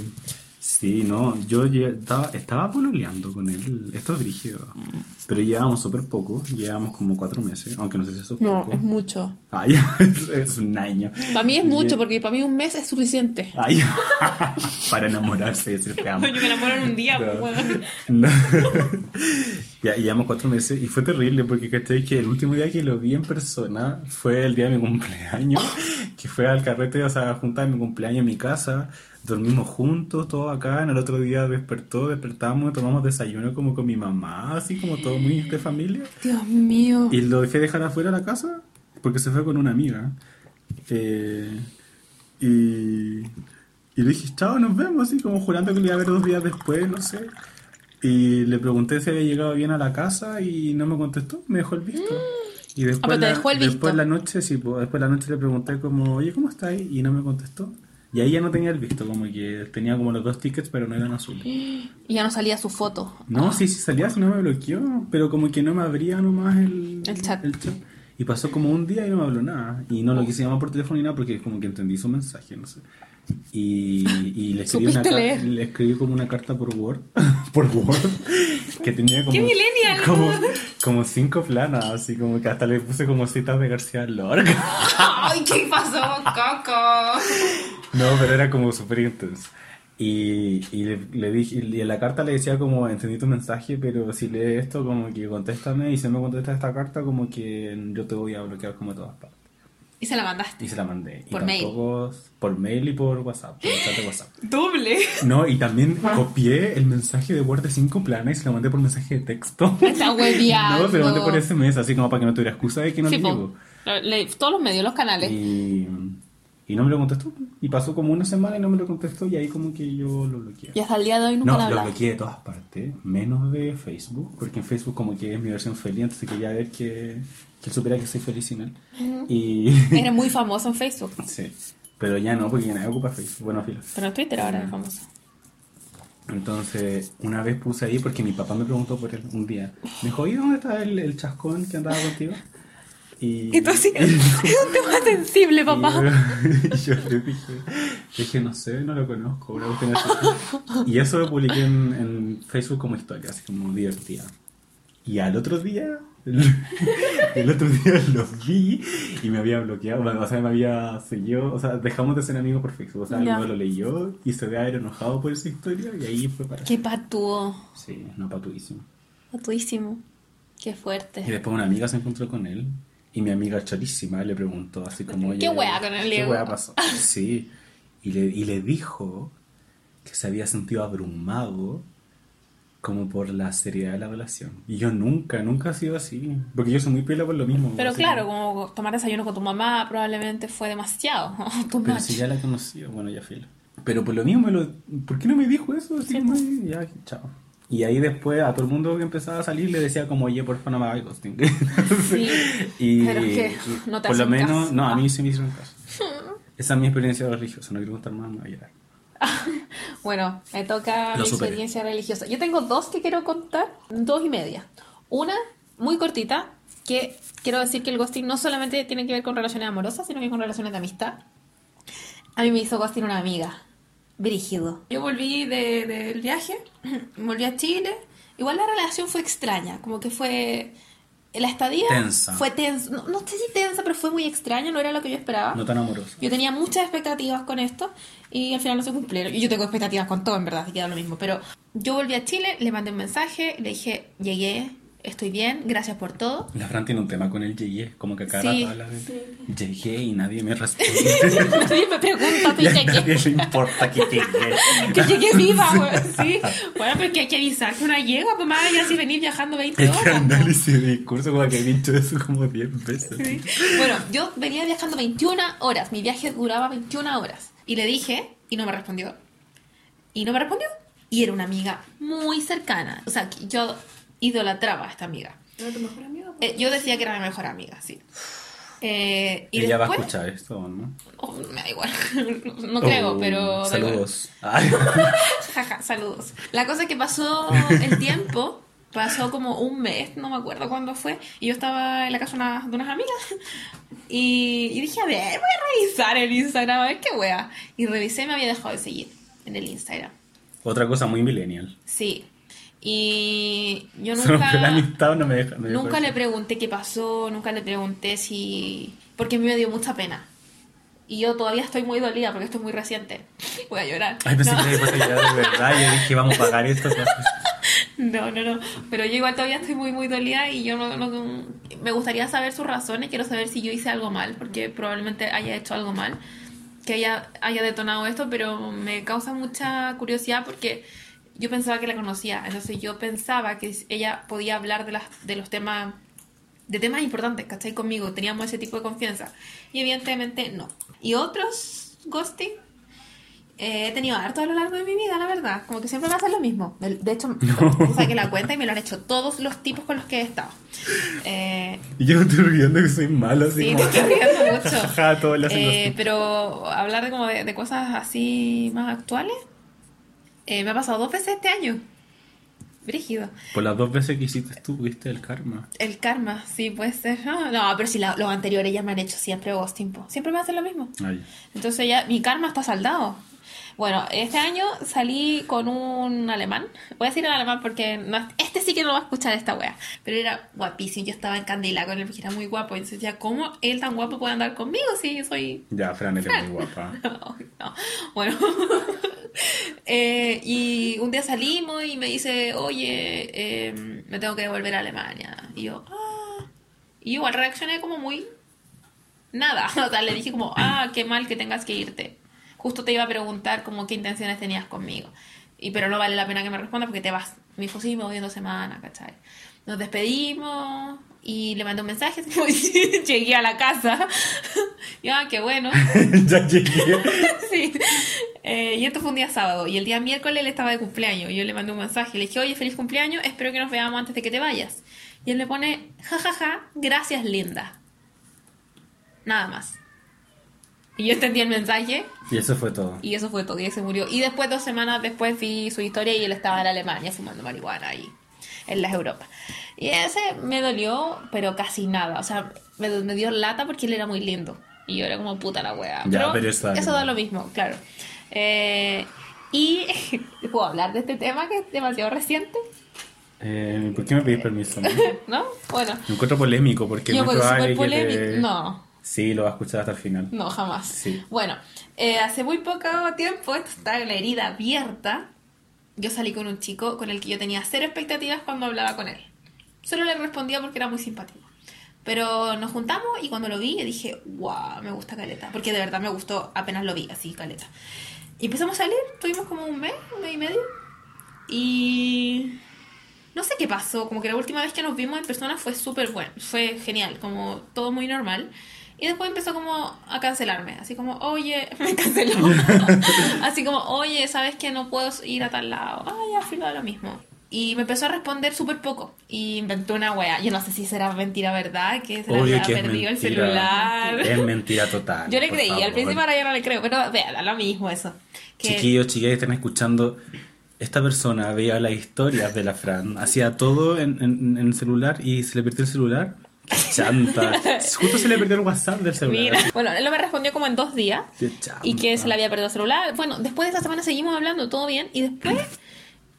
sí, no, yo lle- estaba, estaba pololeando con él, esto es brígido, pero llevábamos súper poco, llevábamos como cuatro meses, aunque no sé si eso es No, poco. es mucho. Ay, es, es un año. Para mí es mucho, porque para mí un mes es suficiente. Ay, para enamorarse y decir te amo. Yo me enamoro en un día, No. No. ya, y llevamos cuatro meses y fue terrible porque ¿cachai? que el último día que lo vi en persona fue el día de mi cumpleaños, que fue al carrete, o sea, juntar mi cumpleaños en mi casa, dormimos juntos, todo acá, en el otro día despertó, despertamos, tomamos desayuno como con mi mamá, así como todo muy de familia. Dios mío. Y lo dejé dejar afuera de la casa porque se fue con una amiga. Eh, y, y le dije, chao, nos vemos, así como jurando que lo iba a ver dos días después, no sé. Y le pregunté si había llegado bien a la casa y no me contestó, me dejó el visto. Y después, Ah, la, dejó el visto. después la noche, sí, pues, después la noche le pregunté como, oye, ¿cómo estás? Y no me contestó. Y ahí ya no tenía el visto, como que tenía como los dos tickets, pero no eran azules. Y ya no salía su foto. No, sí, sí salía, si no me bloqueó, pero como que no me abría nomás el, El chat. Y pasó como un día y no me habló nada. Y no lo quise llamar por teléfono ni nada porque como que entendí su mensaje, no sé. Y, y le, escribí una leer. le escribí como una carta por Word, por Word, que tenía como, ¡Qué como, como cinco planas, así como que hasta le puse como citas de García Lorca. ¡Ay, qué pasó, Coco! No, pero era como súper intenso. Y, y le, le dije, y en la carta le decía como, entendí tu mensaje, pero si lees esto, como que contéstame, y si no me contestas esta carta, como que yo te voy a bloquear como de todas partes. Y se la mandaste. Y se la mandé. Y Por mail. tampoco- Por mail y por WhatsApp, por chat de WhatsApp. Doble. No, y también copié el mensaje de Word de cinco planas y se lo mandé por mensaje de texto. Está hueviando. No, se lo mandé por SMS, así como para que no tuviera excusa de que no Sí, le llegó. Todos los medios, los canales. Y, y no me lo contestó. Y pasó como una semana y no me lo contestó y ahí como que yo lo bloqueé. Y hasta el día de hoy nunca No, lo bloqueé de todas partes, menos de Facebook, porque en Facebook como que es mi versión feliz, entonces quería ver que, que él supiera que soy feliz sin él. Y... Eres muy famoso en Facebook. sí, pero ya no, porque ya nadie ocupa Facebook, bueno, filo. Pero en Twitter ahora es famoso. Entonces, una vez puse ahí porque mi papá me preguntó por él un día. Me dijo, ¿y dónde está el, el chascón que andaba contigo? Y, Y tú así, es un tema sensible, papá. Y yo, yo le dije, dije, no sé, no lo conozco. una. Y eso lo publiqué en, en Facebook como historia, así como divertida. Y al otro día, el, el otro día lo vi y me había bloqueado, bueno, o sea, me había seguido, o sea, dejamos de ser amigos por Facebook. O sea, luego lo leyó y se había enojado por esa historia y ahí fue para... Qué patúo. Sí, no patuísimo. Patuísimo. Qué Y fuerte. después una amiga se encontró con él y mi amiga chorísima le preguntó así como... ¿Qué wea con el ¿Qué Diego? wea pasó? Sí. Y le, y le dijo que se había sentido abrumado como por la seriedad de la relación. Y yo nunca, nunca he sido así. Porque yo soy muy pila por lo mismo. Pero claro, como- como tomar desayuno con tu mamá probablemente fue demasiado. Pero much. si ya la conocí, bueno, ya filo. Pero por lo mismo, me lo, ¿por qué no me dijo eso? Así Sí, pues. ya, chao. Y ahí después a todo el mundo que empezaba a salir le decía como, oye, por favor no me hagas ghosting. Sí, y, pero es que no te por lo menos, caso. no, a mí sí me hicieron caso. Esa es mi experiencia religiosa, no quiero contar más, me voy a llorar. Bueno, me toca Lo mi superé. experiencia religiosa. Yo tengo dos que quiero contar, dos y media. Una, muy cortita, que quiero decir que el ghosting no solamente tiene que ver con relaciones amorosas, sino que con relaciones de amistad. A mí me hizo ghosting una amiga, Brígido. Yo volví de- del viaje, volví a Chile. Igual la relación fue extraña, como que fue... La estadía Tensa. fue tensa, no, no sé si tensa, pero fue muy extraña, no era lo que yo esperaba. No tan amoroso. Yo tenía muchas expectativas con esto y al final no se cumplieron. Y yo tengo expectativas con todo, en verdad, así que da lo mismo. Pero yo volví a Chile, le mandé un mensaje, le dije, llegué, estoy bien, gracias por todo. La Fran tiene un tema con el llegué, como que cada Sí. rato habla de llegué y nadie me responde. Nadie me pregunta y a nadie le importa que llegué. Que llegué viva, güey. Sí. Bueno, pero que hay que avisar que una yegua, pues más allá si venir viajando 20 Es horas. que ¿no? análisis de discurso, como que he dicho eso como 10 veces. Sí. Bueno, yo venía viajando 21 horas. Mi viaje duraba 21 horas. Y le dije, y no me respondió. Y no me respondió. Y era una amiga muy cercana. O sea, yo idolatraba a esta amiga. ¿Era tu mejor amigo? Eh, yo decía que era mi mejor amiga, sí. Eh, y Ella va a después- escuchar esto, ¿o ¿no? Oh, me da igual. no creo, Oh, pero. Saludos. Jaja, saludos. La cosa es que pasó el tiempo, pasó como un mes, no me acuerdo cuándo fue, y yo estaba en la casa de una- de unas amigas y, y dije, a ver, voy a revisar el Instagram, a ver qué wea. Y revisé y me había dejado de seguir en el Instagram. Otra cosa muy millennial. Sí. Y yo rompió la nunca, amistad, no me deja. no nunca le pregunté qué pasó, nunca le pregunté si... Porque a mí me dio mucha pena. Y yo todavía estoy muy dolida porque esto es muy reciente. Voy a llorar. Ay, pensé No. que después de llorar de verdad. Yo dije, vamos a pagar esto. No, no, no. Pero yo igual todavía estoy muy, muy dolida y yo no, no- me gustaría saber sus razones. Quiero saber si yo hice algo mal, porque probablemente haya hecho algo mal, que haya, haya detonado esto, pero me causa mucha curiosidad porque yo pensaba que la conocía. Entonces yo pensaba que ella podía hablar de, las, de los temas, de temas importantes, ¿cachai? Conmigo. Teníamos ese tipo de confianza. Y evidentemente no. Y otros ghosting eh, he tenido harto a lo largo de mi vida, la verdad. Como que siempre me hacen lo mismo. De hecho, saqué la cuenta y me lo han hecho todos los tipos con los que he estado. Eh, Y yo me estoy riendo que soy malo. Así sí, como... te estoy riendo mucho. Hacen Eh, pero hablar de, como de, de cosas así más actuales, eh, me ha pasado dos veces este año. Brígido. Por las dos veces que hiciste tú, viste el karma. El karma, sí, puede ser. No, no, pero si la- los anteriores ya me han hecho siempre ghosting. Siempre me hacen lo mismo. Ay. Entonces ya mi karma está saldado. Bueno, este año salí con un alemán. Voy a decir el alemán porque no, este sí que no va a escuchar esta wea. Pero era guapísimo. Yo estaba en candela con él porque era muy guapo. Entonces decía, ¿cómo él tan guapo puede andar conmigo si soy Ya, Fran, eres muy guapa. no, no. Bueno. Eh, y un día salimos y me dice, oye, eh, me tengo que devolver a Alemania. Y yo, ah. Y yo igual reaccioné como muy... Nada. O sea, le dije como, ah, qué mal que tengas que irte. Justo te iba a preguntar como qué intenciones tenías conmigo. Y pero no vale la pena que me respondas porque te vas. Me dijo, sí, me voy en dos semanas, ¿cachai? Nos despedimos y le mandé un mensaje. Llegué a la casa. y ah, qué bueno. ya llegué. Sí. Eh, y esto fue un día sábado. Y el día miércoles él estaba de cumpleaños. Y yo le mandé un mensaje. Le dije, oye, feliz cumpleaños. Espero que nos veamos antes de que te vayas. Y él me pone, jajaja, gracias, linda. Nada más. Y yo entendí el mensaje. Y eso fue todo. Y eso fue todo. Y él se murió. Y después, dos semanas después, vi su historia y él estaba en Alemania fumando marihuana ahí, en las Europas. Y ese me dolió, pero casi nada. O sea, me, me dio lata porque él era muy lindo. Y yo era como puta la wea. Ya, pero eso da lo da lo mismo, claro. Eh, y puedo hablar de este tema que es demasiado reciente, Eh, ¿Por qué me pedís permiso? no? ¿no? Bueno, Me encuentro polémico porque yo es muy probable que polémico. te- No, Sí, lo vas a escuchar hasta el final. No, jamás. Sí. Bueno, eh, hace muy poco tiempo, esto está la herida abierta. Yo salí con un chico con el que yo tenía cero expectativas cuando hablaba con él. Solo le respondía porque era muy simpático. Pero nos juntamos y cuando lo vi, yo dije, wow, me gusta Caleta. Porque de verdad me gustó apenas lo vi, así, Caleta. Y empezamos a salir, tuvimos como un mes, un mes y medio. Y no sé qué pasó, como que la última vez que nos vimos en persona fue súper bueno, fue genial, como todo muy normal. Y después empezó como a cancelarme, así como, oye, me canceló. así como, oye, ¿sabes que no puedo ir a tal lado? Ay, filo, da lo mismo. Y me empezó a responder súper poco. Y inventó una wea. Yo no sé si será mentira verdad, que se le Obvio había que perdido el celular. Es mentira total. Yo le creí, al favor. principio ahora ya no le creo, pero vea, lo mismo eso. Que Chiquillos, chiquillas, están escuchando. Esta persona veía las historias de la Fran, hacía todo en, en- en el celular y se le perdió el celular. ¡Qué chanta! Justo se le perdió el WhatsApp del celular. Mira, bueno, él no me respondió como en dos días. Qué. Y que se le había perdido el celular. Bueno, después de esa semana seguimos hablando, todo bien. Y después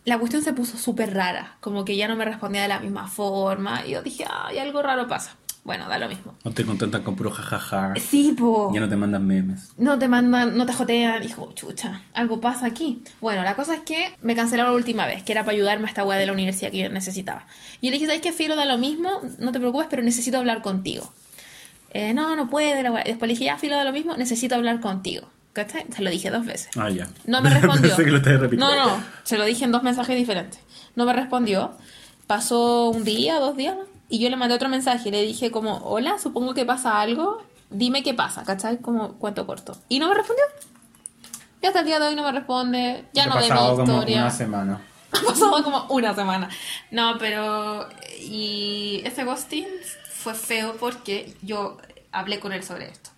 la cuestión se puso súper rara. Como que ya no me respondía de la misma forma. Y yo dije, ay, algo raro pasa. Bueno, da lo mismo. No te contentan con puro jajaja. Sí, po. Ya no te mandan memes. No te mandan, no te jotean. Dijo, chucha, algo pasa aquí. Bueno, la cosa es que me cancelaron la última vez, que era para ayudarme a esta weá de la universidad que yo necesitaba. Y yo le dije, ¿sabes qué, Filo? Da lo mismo, no te preocupes, pero necesito hablar contigo. Eh, no, no puede, la. Después le dije, ya, Filo, da lo mismo, necesito hablar contigo. ¿Cachai? Se lo dije dos veces. Ah, ya. No me respondió. Pensé que lo repitiendo. No, no, se lo dije en dos mensajes diferentes. No me respondió. Pasó un día, dos días, y yo le mandé otro mensaje. Le dije como, hola, supongo que pasa algo. Dime qué pasa, ¿cachai? Como cuento corto. Y no me respondió. Y hasta el día de hoy no me responde. Ya Te no ha ve pasado mi como historia. una semana. Ha pasado como una semana. No, pero. Y ese ghosting fue feo porque yo hablé con él sobre esto.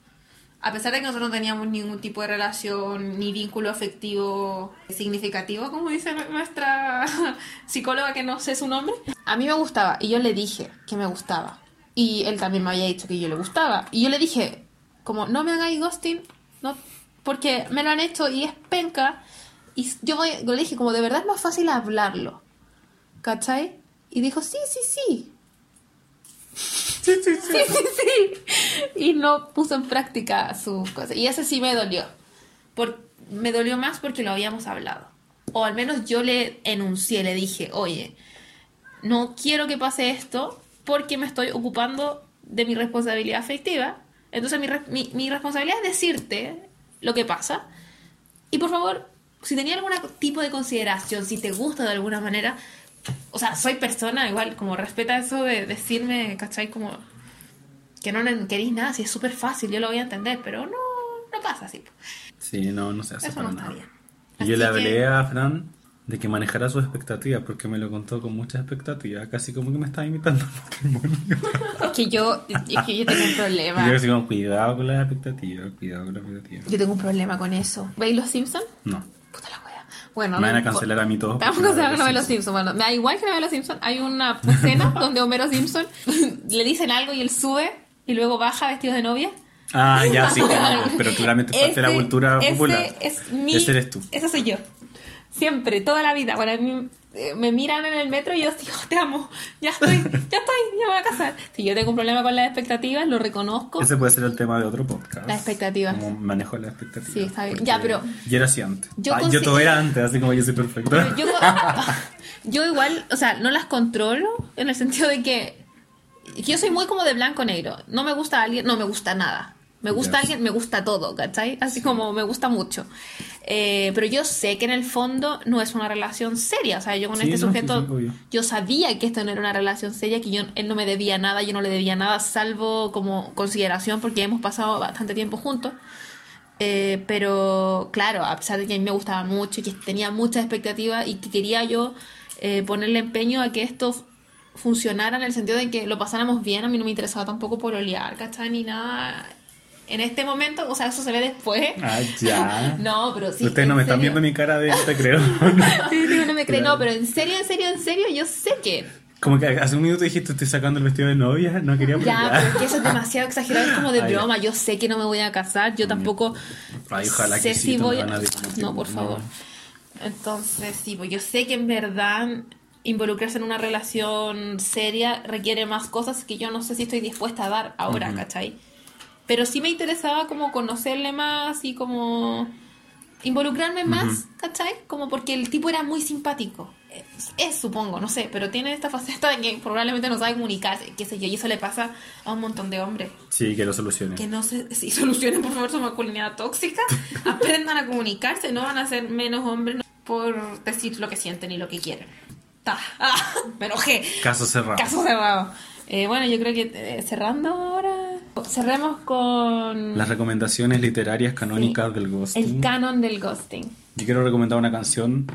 A pesar de que nosotros no teníamos ningún tipo de relación ni vínculo afectivo significativo, como dice nuestra psicóloga que no sé su nombre, a mí me gustaba y yo le dije que me gustaba. Y él también me había dicho que yo le gustaba. Y yo le dije, como, no me hagáis ghosting, no, porque me lo han hecho y es penca. Y yo voy- le dije, como, de verdad es más fácil hablarlo. ¿Cachai? Y dijo, sí, sí, sí. Sí, sí, sí. Sí. Y no puso en práctica sus cosas. Y eso sí me dolió. Por, me dolió más porque lo habíamos hablado. O al menos yo le enuncié, le dije, oye, no quiero que pase esto porque me estoy ocupando de mi responsabilidad afectiva. Entonces mi, mi, mi responsabilidad es decirte lo que pasa. Y por favor, si tenía algún tipo de consideración, si te gusta de alguna manera, o sea, soy persona, igual, como respeta eso de decirme, ¿cachai? Como que no queréis nada, si es súper fácil, yo lo voy a entender, pero no, no pasa así. Sí, no, no se hace Eso para no está nada. bien. Yo le hablé que- a Fran de que manejara sus expectativas porque me lo contó con muchas expectativas, casi como que me estaba imitando al matrimonio. Es que yo, es que yo tengo un problema. yo como, cuidado con las expectativas, cuidado con las expectativas. Yo tengo un problema con eso. ¿Veis los Simpsons? No, Puta la. Bueno, me van a cancelar a mí todos. Vamos a cancelar ve los Simpsons. Bueno, me da igual que ve los Simpsons. Hay una escena donde Homero Simpson le dicen algo y él sube y luego baja vestido de novia. Ah, ya, sí, claro, pero claramente es parte de la Ese- cultura ese popular. Es mi, Ese eres tú. Esa soy yo. Siempre, toda la vida. Bueno, a mí, me miran en el metro y yo digo, te amo, ya estoy, ya estoy, ya me voy a casar. Si yo tengo un problema con las expectativas, lo reconozco. Ese puede ser el tema de otro podcast. Las expectativas. Como manejo las expectativas. Sí, está bien. Ya, pero- Yo era así antes. Yo Ah, yo todo era antes, así como yo soy perfecto. Yo, yo igual, o sea, no las controlo en el sentido de que, yo soy muy como de blanco-negro. No me gusta alguien, no me gusta nada. Me gusta Ya. alguien, me gusta todo, ¿cachai? Así como me gusta mucho. Eh, pero yo sé que en el fondo no es una relación seria. O sea, yo con Sí, este no, sujeto, sí, yo sabía que esto no era una relación seria, que yo, él no me debía nada, yo no le debía nada, salvo como consideración, porque hemos pasado bastante tiempo juntos. Eh, pero claro, a pesar de que a mí me gustaba mucho y que tenía muchas expectativas y que quería yo eh, ponerle empeño a que esto funcionara en el sentido de que lo pasáramos bien, a mí no me interesaba tampoco por olear, ¿cachai? Ni nada. En este momento, o sea, eso se ve después. Ah, ya. No, pero sí. Ustedes no me están serio. viendo mi cara de no te creo. Sí, sí, no me cree. Claro. No, pero en serio, en serio, en serio, yo sé que. Como que hace un minuto dijiste, estoy sacando el vestido de novia, no quería Ya, pero es que eso es demasiado exagerado, es como de ya. broma. Yo sé que no me voy a casar, yo tampoco Ay, ojalá sé que sí, si voy a No, por no. favor. Entonces, sí, pues yo sé que en verdad involucrarse en una relación seria requiere más cosas que yo no sé si estoy dispuesta a dar ahora, Ujú. ¿cachai? Pero sí me interesaba como conocerle más y como involucrarme más, ¿cachai? Como porque el tipo era muy simpático. Es, es, supongo, no sé, pero tiene esta faceta de que probablemente no sabe comunicarse, qué sé yo, y eso le pasa a un montón de hombres. Sí, que lo solucione. Que no se si solucionen por favor su masculinidad tóxica, aprendan a comunicarse, no van a ser menos hombres por decir lo que sienten y lo que quieren. Ta. Ah, me enojé. Caso cerrado. Caso cerrado. Eh, bueno, yo creo que eh, cerrando cerremos con Las recomendaciones literarias canónicas del ghosting. el canon del ghosting. Yo quiero recomendar una canción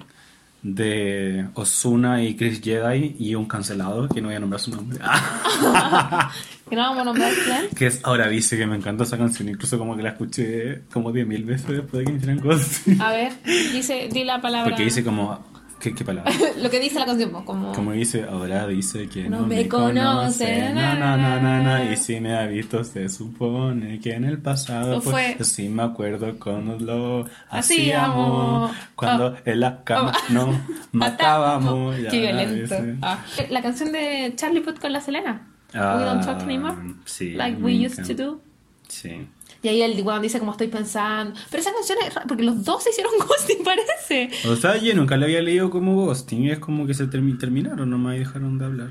de Osuna y Chris Jedi y un cancelado, que no voy a nombrar su nombre, Que no vamos a nombrar quién. que es Ahora Dice, que me encanta esa canción, incluso como que la escuché como 10.000 veces después de que me hicieran Ghosting. A ver, dice, di la palabra. Porque dice como... ¿Qué, qué palabra? Lo que dice la canción, pues, como. Como dice, ahora dice que No no, me conoce, conoce, na, na, na, na, na, y si me ha visto se supone que en el pasado pues, fue. yo sí me acuerdo cuando lo Hacíamos. cuando Oh. en la cama Oh. no matábamos. Qué la violento. Ah. La canción de Charlie Puth con la Selena. Ah, we don't talk anymore. sí, like we used to encanta. do. Sí. Y ahí el weón dice como estoy pensando. Pero esa canción es rara, porque los dos se hicieron ghosting, parece. O sea, yo nunca lo había leído como ghosting, es como que se termi- terminaron nomás y dejaron de hablar.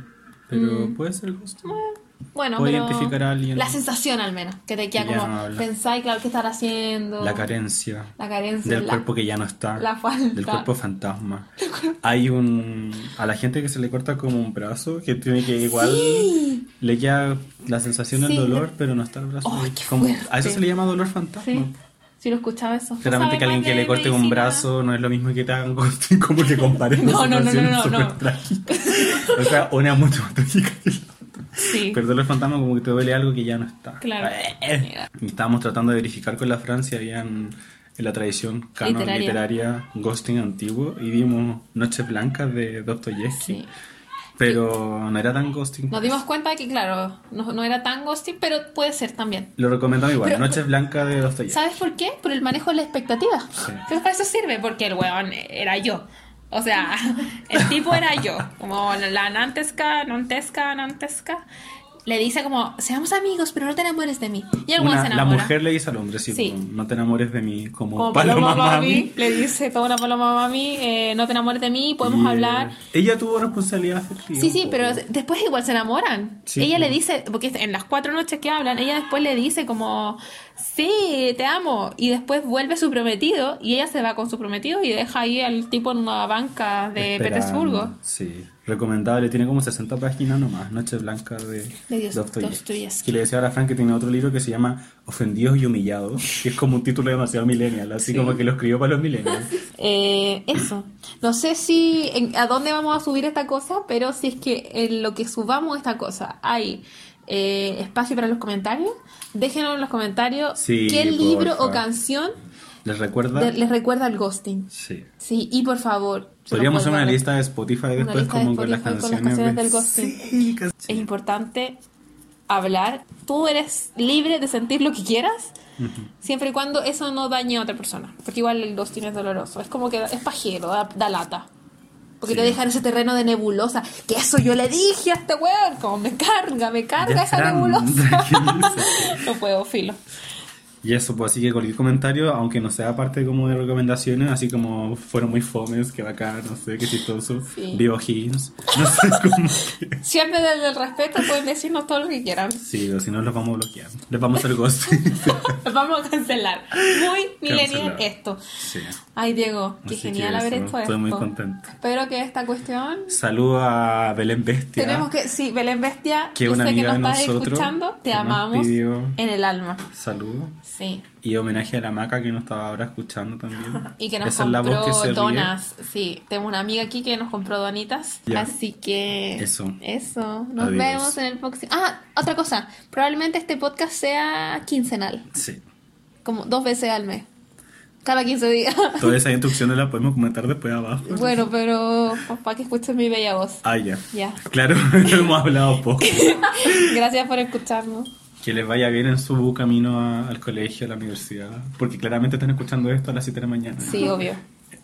Pero puede ser ghosting. Bueno, Puedo pero identificar a alguien. la sensación al menos, que te queda Que como no habla. pensáis, claro, qué estar haciendo. La carencia. La carencia. Del la- cuerpo que ya no está. la falta. Del cuerpo fantasma. Hay un. A la gente que se le corta como un brazo, que tiene que igual. Sí. Le queda la sensación del Sí. dolor, pero no está el brazo. Qué Como- a eso se le llama dolor fantasma. Sí, sí lo escuchaba eso. Claramente ¿No que alguien que le corte un medicina? brazo no es lo mismo que te hagan como que comparen No, no, no, no, no, no. O sea, una mucho más trágica que. Sí. Pero dolor fantasma como que te duele algo que ya no está. Claro. Eh. Y estábamos tratando de verificar con la Francia, habían en la tradición canon Literaria. literaria, ghosting antiguo y vimos Noches Blancas de Dostoyevsky, Sí. pero no era tan ghosting. Nos dimos cuenta de que, claro, no, no era tan ghosting, pero puede ser también. Lo recomendamos igual, Pero- Noches Blancas de Dostoyevsky. ¿Sabes por qué? Por el manejo de la expectativa. Creo que para eso sirve, porque el weón era yo. O sea, el tipo era yo. Como la nantesca, nantesca, nantesca. Le dice como, seamos amigos, pero no te enamores de mí. Y el Una- se la enamora. mujer le dice al hombre, sí, Sí. como, no te enamores de mí, como, Como paloma, mami. le dice toda una paloma mami, eh, no te enamores de mí, podemos hablar. Ella tuvo responsabilidad afectiva. Sí, sí, pero después igual se enamoran. Sí, ella le dice, porque en las cuatro noches que hablan, ella después le dice como, sí, te amo. Y después vuelve su prometido y ella se va con su prometido y deja ahí al tipo en una banca de Petersburgo. Sí, recomendable. Tiene como 60 páginas nomás. Noche Blanca de, De Dostoyevsky. Y le decía ahora a Frank que tiene otro libro que se llama Ofendidos y Humillados, que es como un título demasiado millennial, así Sí. como que lo escribió para los millennials. Eh, eso. No sé si en- a dónde vamos a subir esta cosa, pero si es que en lo que subamos esta cosa hay eh, espacio para los comentarios, déjenos en los comentarios Sí, qué libro o canción ¿Les recuerda? les recuerda al ghosting. Sí. Sí, y por favor. Podríamos hacer una lista de Spotify después lista de como con las Spotify con las canciones, canciones de- del ghosting. Sí, Es importante hablar. Tú eres libre de sentir lo que quieras, siempre y cuando eso no dañe a otra persona. Porque igual el ghosting es doloroso. Es como que es pajero, da, da lata. Porque Sí. te deja en ese terreno de nebulosa. Que eso yo le dije a este weón. Como me carga, me carga esa Fran, nebulosa. no puedo, filo. Y eso, pues así que cualquier comentario, aunque no sea parte como de recomendaciones, así como fueron muy fomes, que bacán, no sé, qué chistoso, Sí. vivo Higgins, no sé cómo que... Siempre desde el respeto pueden decirnos todo lo que quieran. Sí, o si no los vamos a bloquear. Les vamos a hacer ghost. Nos vamos a cancelar. Muy Cancelar. esto. sí. Ay, Diego, qué Así genial haber hecho Estoy esto. muy contento. Espero que esta cuestión. Saludo a Belén Bestia. Tenemos que. Sí, Belén Bestia, Que una sé que amiga nos de nosotros escuchando. Te amamos pidió- en el alma. Saludo. Sí. Y homenaje a la maca que nos estaba ahora escuchando también. Y que nos Esa es la voz que compró se ríe. donas. Sí, tengo una amiga aquí que nos compró donitas. Ya. Así que. Eso. Eso. Nos Adiós. vemos en el próximo. Ah, otra cosa. Probablemente este podcast sea quincenal. Sí. Como dos veces al mes. Cada 15 días. Todas esas instrucciones las podemos comentar después abajo. bueno, pero. Para que escuchen mi bella voz. Ah, ya. Ya. Claro, hemos hablado poco. Gracias por escucharnos. Que les vaya bien en su camino a- al colegio, a la universidad. Porque claramente están escuchando esto a las 7 de la mañana. Sí, obvio.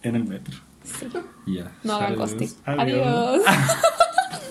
En el metro. Sí. Ya. No hagan ghosting. Adiós.